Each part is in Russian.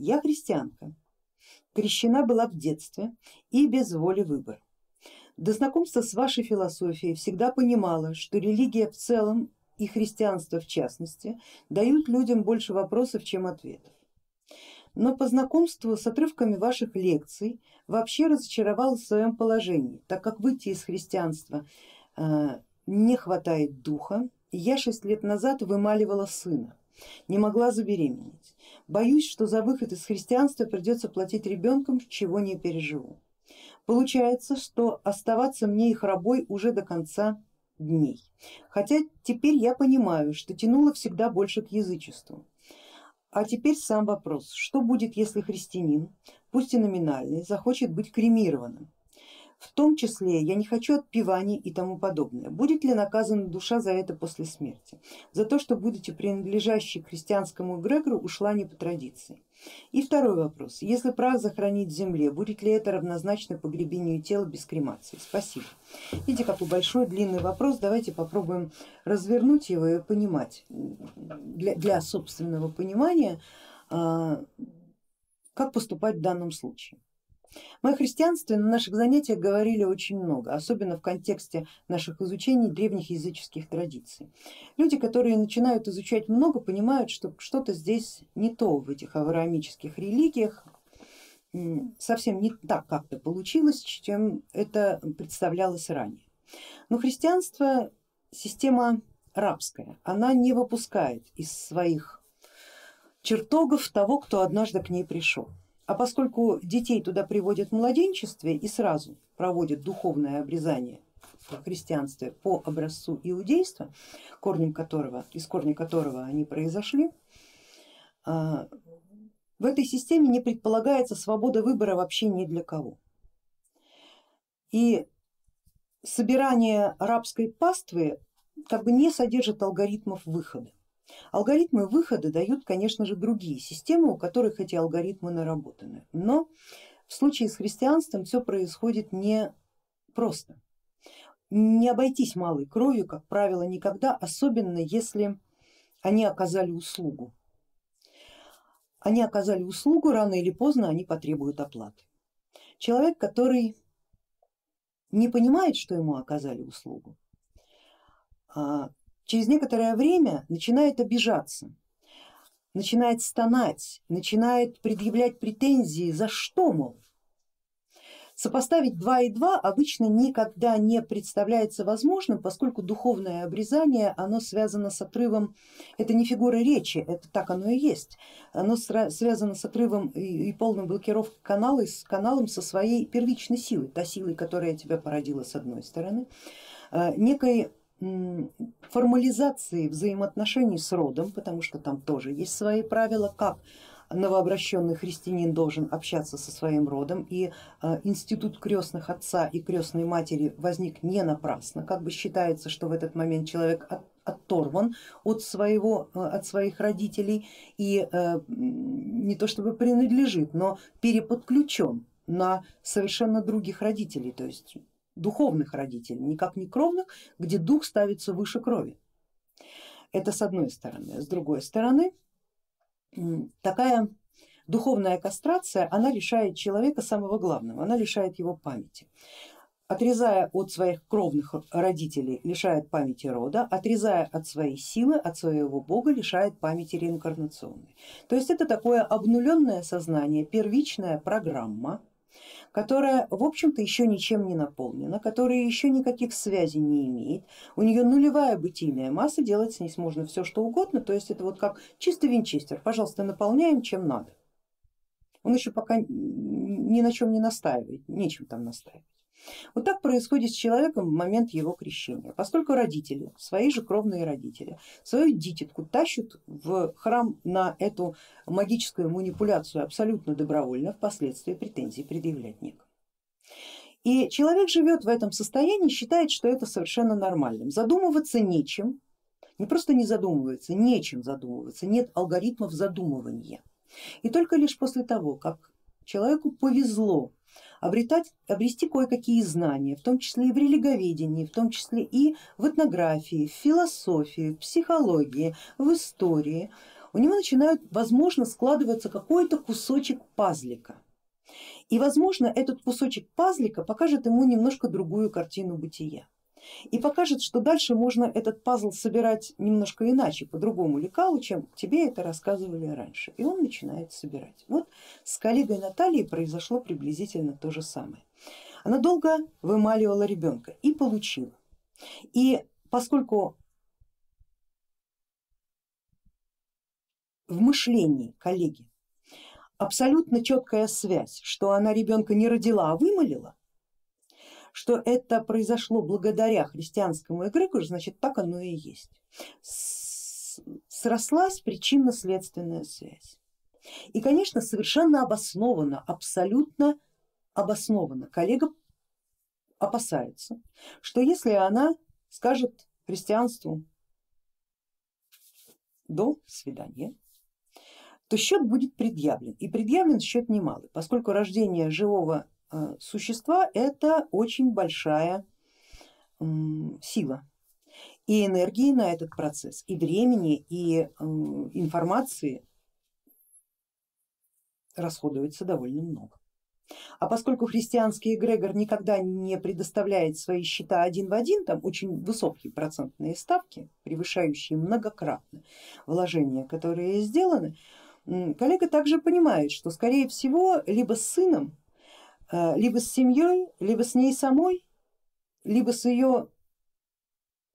Я христианка, крещена была в детстве и без воли выбора. До знакомства с вашей философией всегда понимала, что религия в целом и христианство в частности дают людям больше вопросов, чем ответов. Но по знакомству с отрывками ваших лекций вообще разочаровалась в своем положении, так как выйти из христианства э, не хватает духа. Я шесть лет назад вымаливала сына, не могла забеременеть. Боюсь, что за выход из христианства придется платить ребенком, чего не переживу. Получается, что оставаться мне их рабой уже до конца дней. Хотя теперь я понимаю, что тянуло всегда больше к язычеству. А теперь сам вопрос, что будет, если христианин, пусть и номинальный, захочет быть кремированным? В том числе я не хочу отпеваний и тому подобное. Будет ли наказана душа за это после смерти? За то, что будучи принадлежащей христианскому эгрегору ушла не по традиции. И второй вопрос. Если прах захоронить в земле, будет ли это равнозначно погребению тела без кремации? Спасибо. Видите, какой большой длинный вопрос, давайте попробуем развернуть его и понимать для, для собственного понимания, а, как поступать в данном случае. Мы о христианстве на наших занятиях говорили очень много, особенно в контексте наших изучений древних языческих традиций. Люди, которые начинают изучать много, понимают, что что-то здесь не то в этих авраамических религиях, совсем не так как-то получилось, чем это представлялось ранее. Но христианство система рабская, она не выпускает из своих чертогов того, кто однажды к ней пришел. А поскольку детей туда приводят в младенчестве и сразу проводят духовное обрезание в христианстве по образцу иудейства, корнем которого, из корня которого они произошли, а, в этой системе не предполагается свобода выбора вообще ни для кого. И собирание рабской паствы как бы не содержит алгоритмов выхода. Алгоритмы выхода дают, конечно же, другие системы, у которых эти алгоритмы наработаны. Но в случае с христианством все происходит не просто. Не обойтись малой кровью, как правило, никогда, особенно если они оказали услугу. Они оказали услугу, рано или поздно они потребуют оплаты. Человек, который не понимает, что ему оказали услугу, а через некоторое время начинает обижаться, начинает стонать, начинает предъявлять претензии, за что, мол. Сопоставить 2 и 2 обычно никогда не представляется возможным, поскольку духовное обрезание оно связано с отрывом, это не фигура речи, это так оно и есть, оно связано с отрывом и полной блокировкой канала, с каналом со своей первичной силой, та силой, которая тебя породила с одной стороны, э, некой формализации взаимоотношений с родом, потому что там тоже есть свои правила, как новообращенный христианин должен общаться со своим родом. И э, институт крестных отца и крестной матери возник не напрасно, как бы считается, что в этот момент человек от, оторван от, своего, э, от своих родителей и э, не то чтобы принадлежит, но переподключен на совершенно других родителей, то есть духовных родителей, никак не кровных, где дух ставится выше крови. Это с одной стороны. С другой стороны, такая духовная кастрация, она лишает человека самого главного, она лишает его памяти. Отрезая от своих кровных родителей, лишает памяти рода, отрезая от своей силы, от своего бога, лишает памяти реинкарнационной. То есть это такое обнуленное сознание, первичная программа, которая в общем-то еще ничем не наполнена, которая еще никаких связей не имеет, у нее нулевая бытийная масса, делать с ней можно все что угодно, то есть это вот как чистый винчестер, пожалуйста, наполняем чем надо. Он еще пока ни на чем не настаивает, нечем там настаивать. Вот так происходит с человеком в момент его крещения, поскольку родители, свои же кровные родители, свою дитятку тащат в храм на эту магическую манипуляцию абсолютно добровольно, впоследствии претензий предъявлять некому. И человек живет в этом состоянии, считает, что это совершенно нормальным. Задумываться нечем, не просто не задумывается, нечем задумываться, нет алгоритмов задумывания. И только лишь после того, как человеку повезло обретать, обрести кое-какие знания, в том числе и в религоведении, в том числе и в этнографии, в философии, в психологии, в истории. У него начинает, возможно, складываться какой-то кусочек пазлика. И возможно этот кусочек пазлика покажет ему немножко другую картину бытия и покажет, что дальше можно этот пазл собирать немножко иначе, по другому лекалу, чем тебе это рассказывали раньше. И он начинает собирать. Вот с коллегой Натальей произошло приблизительно то же самое. Она долго вымаливала ребенка и получила. И поскольку в мышлении коллеги абсолютно четкая связь, что она ребенка не родила, а вымолила, что это произошло благодаря христианскому эгрегору, значит так оно и есть. Срослась причинно-следственная связь. И конечно совершенно обоснованно, абсолютно обоснованно коллега опасается, что если она скажет христианству до свидания, то счет будет предъявлен. И предъявлен счет немалый, поскольку рождение живого существа это очень большая сила и энергии на этот процесс, и времени, и э, информации расходуется довольно много. А поскольку христианский эгрегор никогда не предоставляет свои счета один в один, там очень высокие процентные ставки, превышающие многократно вложения, которые сделаны, коллега также понимает, что скорее всего либо с сыном Э, либо с семьей, либо с ней самой, либо с ее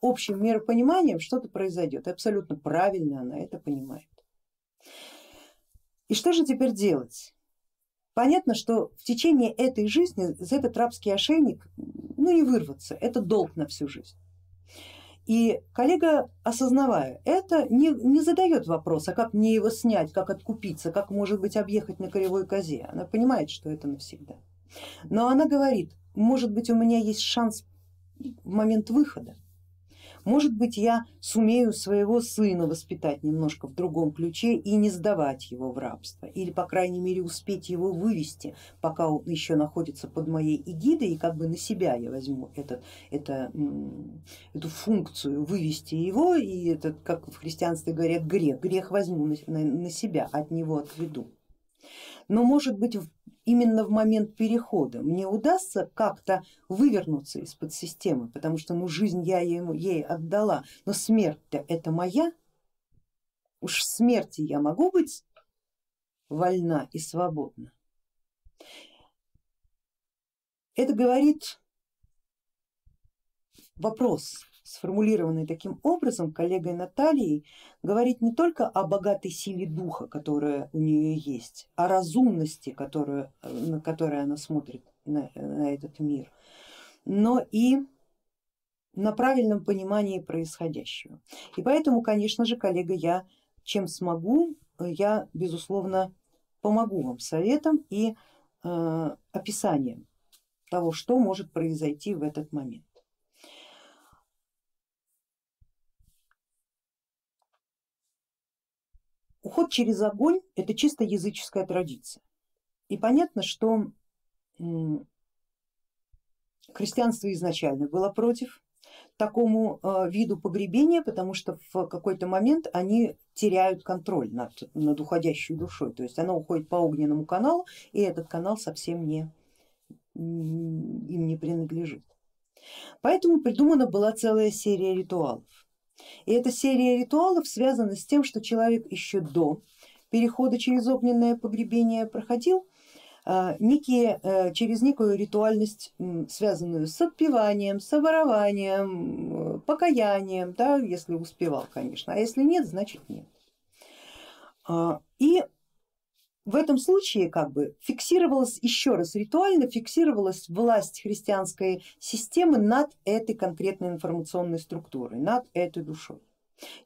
общим миропониманием что-то произойдет. абсолютно правильно она это понимает. И что же теперь делать? Понятно, что в течение этой жизни за этот рабский ошейник ну не вырваться, это долг на всю жизнь. И коллега, осознавая это, не, не задает вопроса, как мне его снять, как откупиться, как может быть объехать на кривой козе. Она понимает, что это навсегда. Но она говорит, может быть у меня есть шанс в момент выхода, может быть я сумею своего сына воспитать немножко в другом ключе и не сдавать его в рабство, или по крайней мере успеть его вывести, пока он еще находится под моей эгидой, и как бы на себя я возьму этот, это, эту функцию вывести его, и это, как в христианстве говорят, грех, грех возьму на, на, на себя, от него отведу. Но может быть именно в момент перехода мне удастся как-то вывернуться из-под системы, потому что ну жизнь я ему, ей отдала, но смерть-то это моя, уж в смерти я могу быть вольна и свободна. Это говорит вопрос, сформулированный таким образом коллегой Натальей, говорит не только о богатой силе духа, которая у нее есть, о разумности, которую, на которой она смотрит на, на этот мир, но и на правильном понимании происходящего. И поэтому, конечно же, коллега, я чем смогу, я безусловно помогу вам советом и э, описанием того, что может произойти в этот момент. Уход через огонь это чисто языческая традиция. И понятно, что христианство изначально было против такому э, виду погребения, потому что в какой-то момент они теряют контроль над, над уходящей душой, то есть она уходит по огненному каналу и этот канал совсем не, им не принадлежит. Поэтому придумана была целая серия ритуалов. И эта серия ритуалов связана с тем, что человек еще до перехода через огненное погребение проходил а, некие, э, через некую ритуальность, связанную с отпеванием, с оборованием, покаянием, да, если успевал, конечно, а если нет, значит нет. А, и в этом случае как бы фиксировалась еще раз ритуально, фиксировалась власть христианской системы над этой конкретной информационной структурой, над этой душой.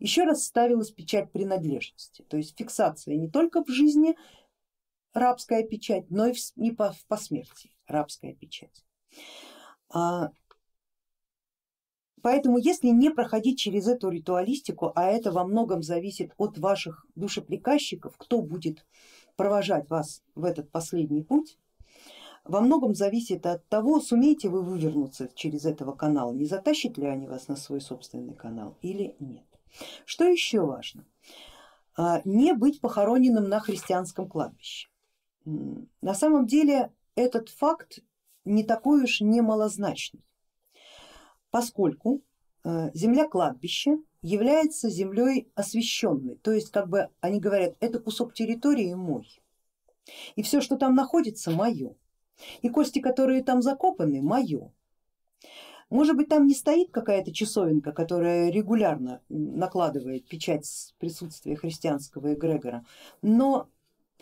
Еще раз ставилась печать принадлежности, то есть фиксация не только в жизни рабская печать, но и в, не по, в посмертии рабская печать. А, поэтому если не проходить через эту ритуалистику, а это во многом зависит от ваших душеприказчиков, кто будет провожать вас в этот последний путь, во многом зависит от того, сумеете вы вывернуться через этого канала, не затащит ли они вас на свой собственный канал или нет. Что еще важно? а, не быть похороненным на христианском кладбище. На самом деле этот факт не такой уж немалозначный, поскольку э, земля кладбища является землей освященной, то есть как бы они говорят, это кусок территории мой, и все, что там находится, мое, и кости, которые там закопаны, мое. Может быть там не стоит какая-то часовенка, которая регулярно накладывает печать присутствия христианского эгрегора, но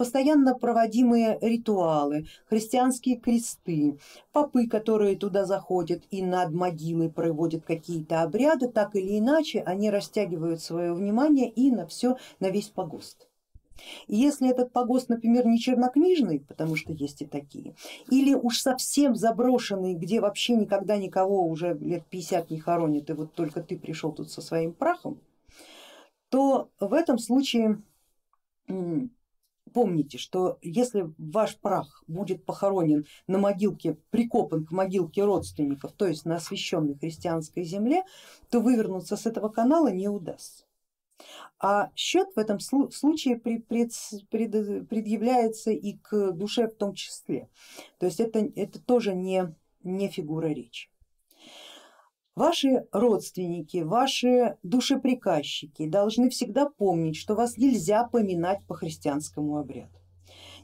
постоянно проводимые ритуалы, христианские кресты, попы, которые туда заходят и над могилой проводят какие-то обряды, так или иначе они растягивают свое внимание и на все, на весь погост. И если этот погост, например, не чернокнижный, потому что есть и такие, или уж совсем заброшенный, где вообще никогда никого уже лет 50 не хоронят, и вот только ты пришел тут со своим прахом, то в этом случае помните, что если ваш прах будет похоронен на могилке, прикопан к могилке родственников, то есть на освященной христианской земле, то вывернуться с этого канала не удастся. А счет в этом случае предъявляется и к душе в том числе. То есть это, это тоже не, не фигура речи. Ваши родственники, ваши душеприказчики должны всегда помнить, что вас нельзя поминать по христианскому обряду.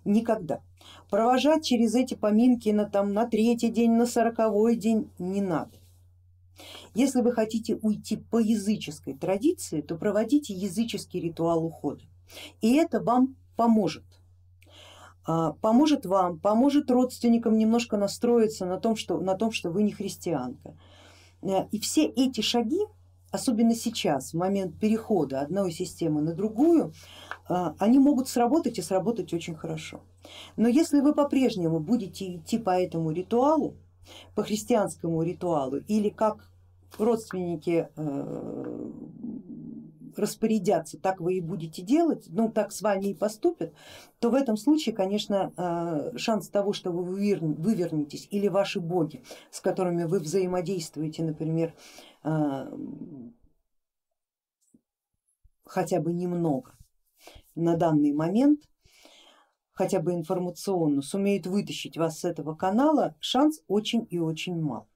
Никогда. Провожать через эти поминки на, там, на третий день, на сороковой день не надо. Если вы хотите уйти по языческой традиции, то проводите языческий ритуал ухода. И это вам поможет. А, поможет вам, поможет родственникам немножко настроиться на том, что, на том, что вы не христианка и все эти шаги, особенно сейчас, в момент перехода одной системы на другую, э, они могут сработать и сработать очень хорошо. Но если вы по-прежнему будете идти по этому ритуалу, по христианскому ритуалу или как родственники э, распорядятся, так вы и будете делать, ну так с вами и поступят, то в этом случае, конечно, э, шанс того, что вы вывернетесь или ваши боги, с которыми вы взаимодействуете, например, э, хотя бы немного на данный момент, хотя бы информационно, сумеют вытащить вас с этого канала, шанс очень и очень мал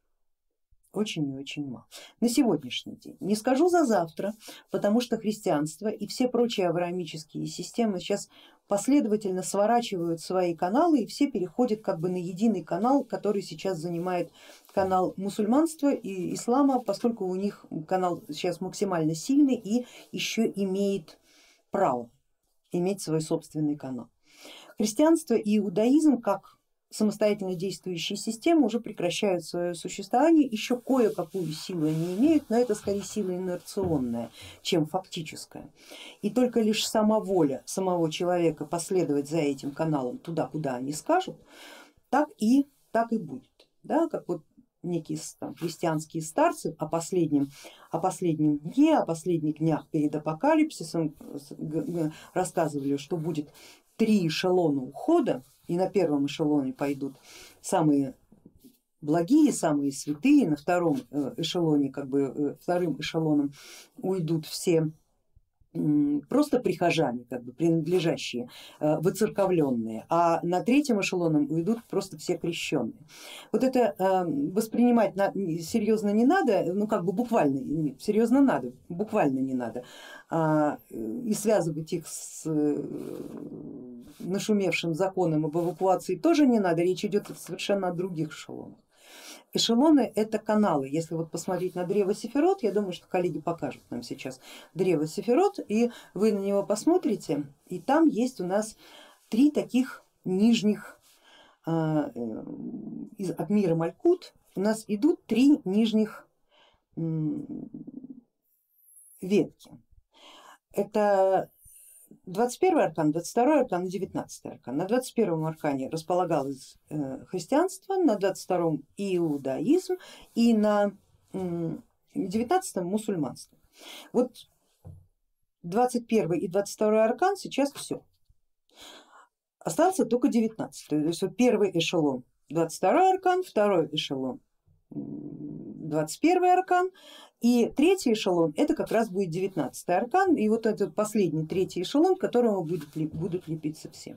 очень и очень мало. На сегодняшний день, не скажу за завтра, потому что христианство и все прочие авраамические системы сейчас последовательно сворачивают свои каналы и все переходят как бы на единый канал, который сейчас занимает канал мусульманства и ислама, поскольку у них канал сейчас максимально сильный и еще имеет право иметь свой собственный канал. Христианство и иудаизм как самостоятельно действующие системы уже прекращают свое существование, еще кое-какую силу они имеют, но это скорее сила инерционная, чем фактическая. И только лишь сама воля самого человека последовать за этим каналом туда, куда они скажут, так и, так и будет. Да, как вот некие там, христианские старцы о последнем, о последнем дне, о последних днях перед апокалипсисом рассказывали, что будет три эшелона ухода и на первом эшелоне пойдут самые благие, самые святые, на втором э, эшелоне, как бы э, вторым эшелоном уйдут все просто прихожане, как бы принадлежащие, э, выцерковленные, а на третьем эшелоном уйдут просто все крещенные. Вот это воспринимать серьезно не надо, ну как бы буквально, серьезно надо, буквально не надо, а, и связывать их с нашумевшим законом об эвакуации тоже не надо, речь идет совершенно о других эшелонах. Эшелоны это каналы, если вот посмотреть на древо Сефирот, я думаю, что коллеги покажут нам сейчас древо Сефирот, и вы на него посмотрите, и там есть у нас три таких нижних а, э, от мира Малькут, у нас идут три нижних ветки. Это 21 аркан, 22 аркан и 19 аркан. На 21 аркане располагалось э, христианство, на 22 иудаизм и на 19 мусульманство. Вот 21 и 22 аркан сейчас все. Остался только 19, то есть первый эшелон 22 аркан, второй эшелон 21 аркан, и третий эшелон это как раз будет 19 аркан, и вот этот последний третий эшелон, к которому будут, будут лепиться все.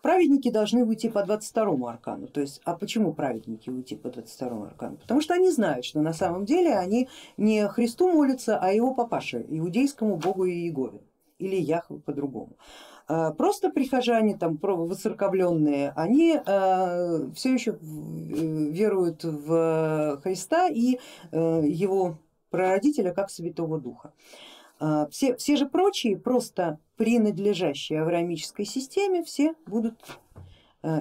Праведники должны уйти по 22 аркану, то есть, а почему праведники уйти по 22 аркану? Потому что они знают, что на самом деле они не Христу молятся, а его папаше, иудейскому богу Иегове или Яхве по-другому. А, просто прихожане, там воцерковленные, они а, все еще веруют в Христа и э, его прародителя как Святого Духа. А, все, все же прочие, просто принадлежащие авраамической системе, все будут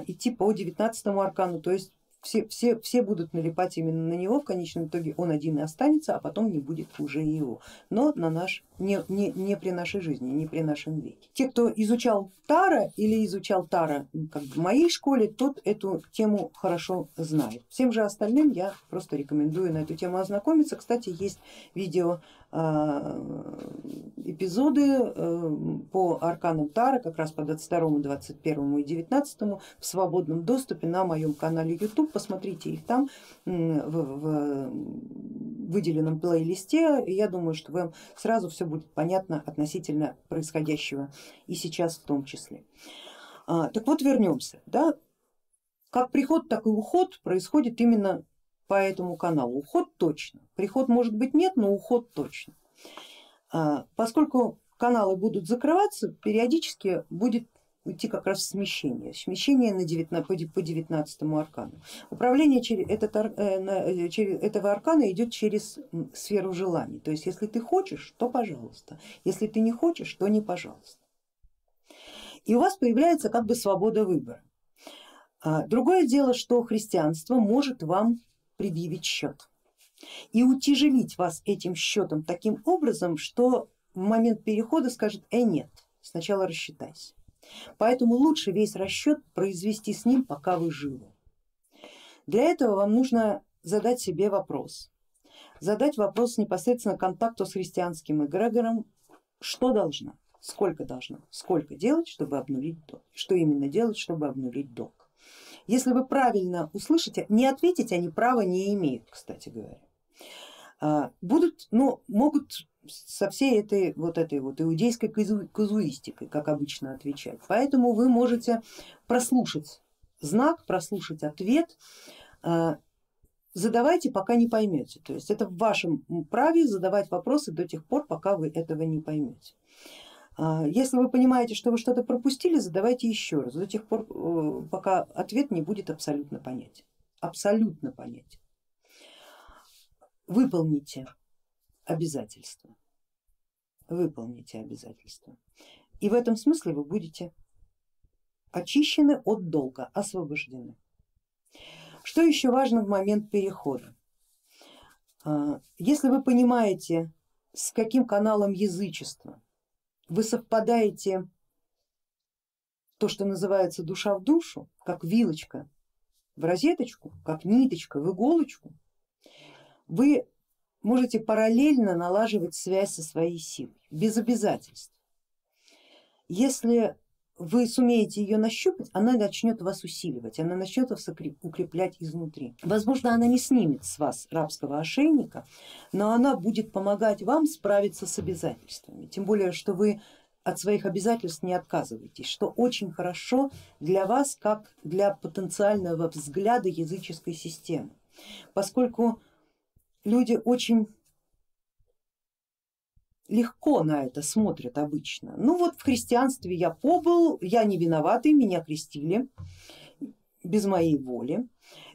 идти по 19 аркану, то есть все, все, все будут налипать именно на него, в конечном итоге он один и останется, а потом не будет уже его, но на наш, не, не, не при нашей жизни, не при нашем веке. Те, кто изучал Тара или изучал Тара как в моей школе, тот эту тему хорошо знает. Всем же остальным я просто рекомендую на эту тему ознакомиться. Кстати, есть видео эпизоды э, по арканам Тара, как раз по 22, 21 и 19 в свободном доступе на моем канале YouTube. Посмотрите их там в, в выделенном плейлисте. Я думаю, что вам сразу все будет понятно относительно происходящего и сейчас в том числе. А, так вот вернемся. Да? Как приход, так и уход происходит именно по этому каналу. Уход точно, приход может быть нет, но уход точно. А, поскольку каналы будут закрываться, периодически будет идти как раз смещение, смещение на 19, по 19 аркану. Управление через этот, э, э, через, этого аркана идет через сферу желаний, то есть если ты хочешь, то пожалуйста, если ты не хочешь, то не пожалуйста. И у вас появляется как бы свобода выбора. А, другое дело, что христианство может вам предъявить счет и утяжелить вас этим счетом таким образом, что в момент перехода скажет, э нет, сначала рассчитайся. Поэтому лучше весь расчет произвести с ним, пока вы живы. Для этого вам нужно задать себе вопрос, задать вопрос непосредственно контакту с христианским эгрегором, что должна, сколько должна, сколько делать, чтобы обнулить долг, что именно делать, чтобы обнулить долг. Если вы правильно услышите, не ответить они права не имеют, кстати говоря. А, будут, ну, могут со всей этой вот этой вот иудейской казуистикой, как обычно отвечать. Поэтому вы можете прослушать знак, прослушать ответ, а, задавайте, пока не поймете. То есть это в вашем праве задавать вопросы до тех пор, пока вы этого не поймете. А, если вы понимаете, что вы что-то пропустили, задавайте еще раз, до тех пор, э, пока ответ не будет абсолютно понятен. Абсолютно понятен. Выполните обязательства. Выполните обязательства. И в этом смысле вы будете очищены от долга, освобождены. Что еще важно в момент перехода? А, если вы понимаете, с каким каналом язычества вы совпадаете то, что называется душа в душу, как вилочка в розеточку, как ниточка в иголочку, вы можете параллельно налаживать связь со своей силой, без обязательств. Если вы сумеете ее нащупать, она начнет вас усиливать, она начнет вас укреплять изнутри. Возможно, она не снимет с вас рабского ошейника, но она будет помогать вам справиться с обязательствами. Тем более, что вы от своих обязательств не отказываетесь, что очень хорошо для вас, как для потенциального взгляда языческой системы, поскольку люди очень легко на это смотрят обычно. Ну вот в христианстве я побыл, я не виноватый, меня крестили без моей воли.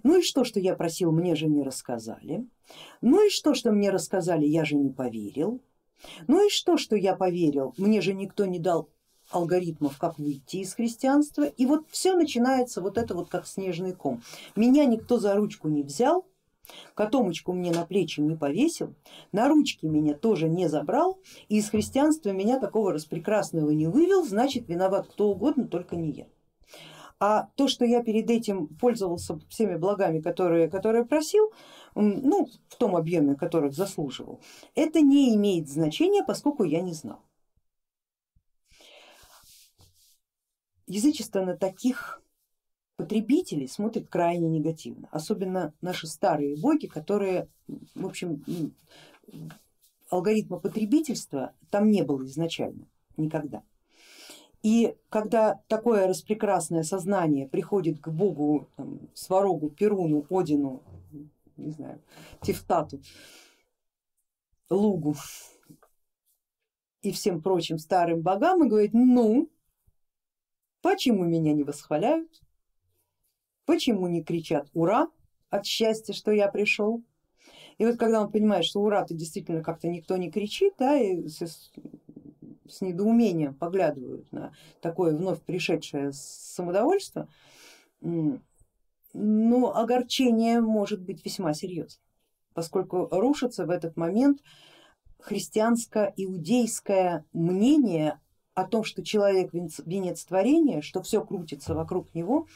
Ну и что, что я просил, мне же не рассказали. Ну и что, что мне рассказали, я же не поверил. Ну и что, что я поверил, мне же никто не дал алгоритмов, как выйти из христианства. И вот все начинается вот это вот как снежный ком. Меня никто за ручку не взял, Котомочку мне на плечи не повесил, на ручки меня тоже не забрал и из христианства меня такого распрекрасного не вывел, значит виноват кто угодно, только не я. А то, что я перед этим пользовался всеми благами, которые, которые просил, ну, в том объеме, которых заслуживал, это не имеет значения, поскольку я не знал. Язычество на таких потребители смотрят крайне негативно, особенно наши старые боги, которые, в общем, алгоритма потребительства там не было изначально, никогда. И когда такое распрекрасное сознание приходит к богу, там, сварогу, Перуну, Одину, не знаю, Тефтату, Лугу и всем прочим старым богам и говорит, ну, почему меня не восхваляют, почему не кричат ура от счастья, что я пришел. И вот когда он понимает, что ура-то действительно как-то никто не кричит, да, и с недоумением поглядывают на такое вновь пришедшее самодовольство, но огорчение может быть весьма серьезным, поскольку рушится в этот момент христианско-иудейское мнение о том, что человек венец творения, что все крутится вокруг него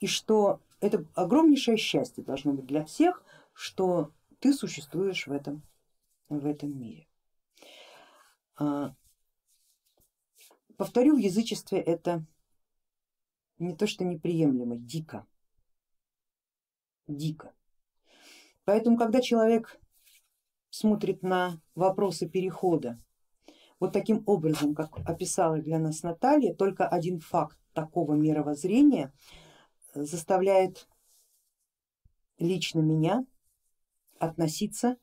и что это огромнейшее счастье должно быть для всех, что ты существуешь в этом, в этом мире. А, Повторю, в язычестве это не то что неприемлемо, дико, дико. Поэтому, когда человек смотрит на вопросы перехода вот таким образом, как описала для нас Наталья, только один факт такого мировоззрения заставляет лично меня относиться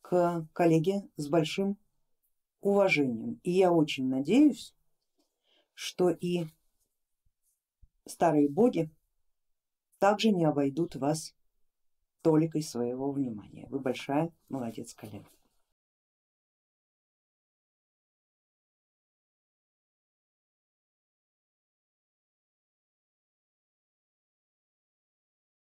к коллеге с большим уважением. И я очень надеюсь, что и старые боги также не обойдут вас толикой своего внимания. Вы большая молодец, коллега.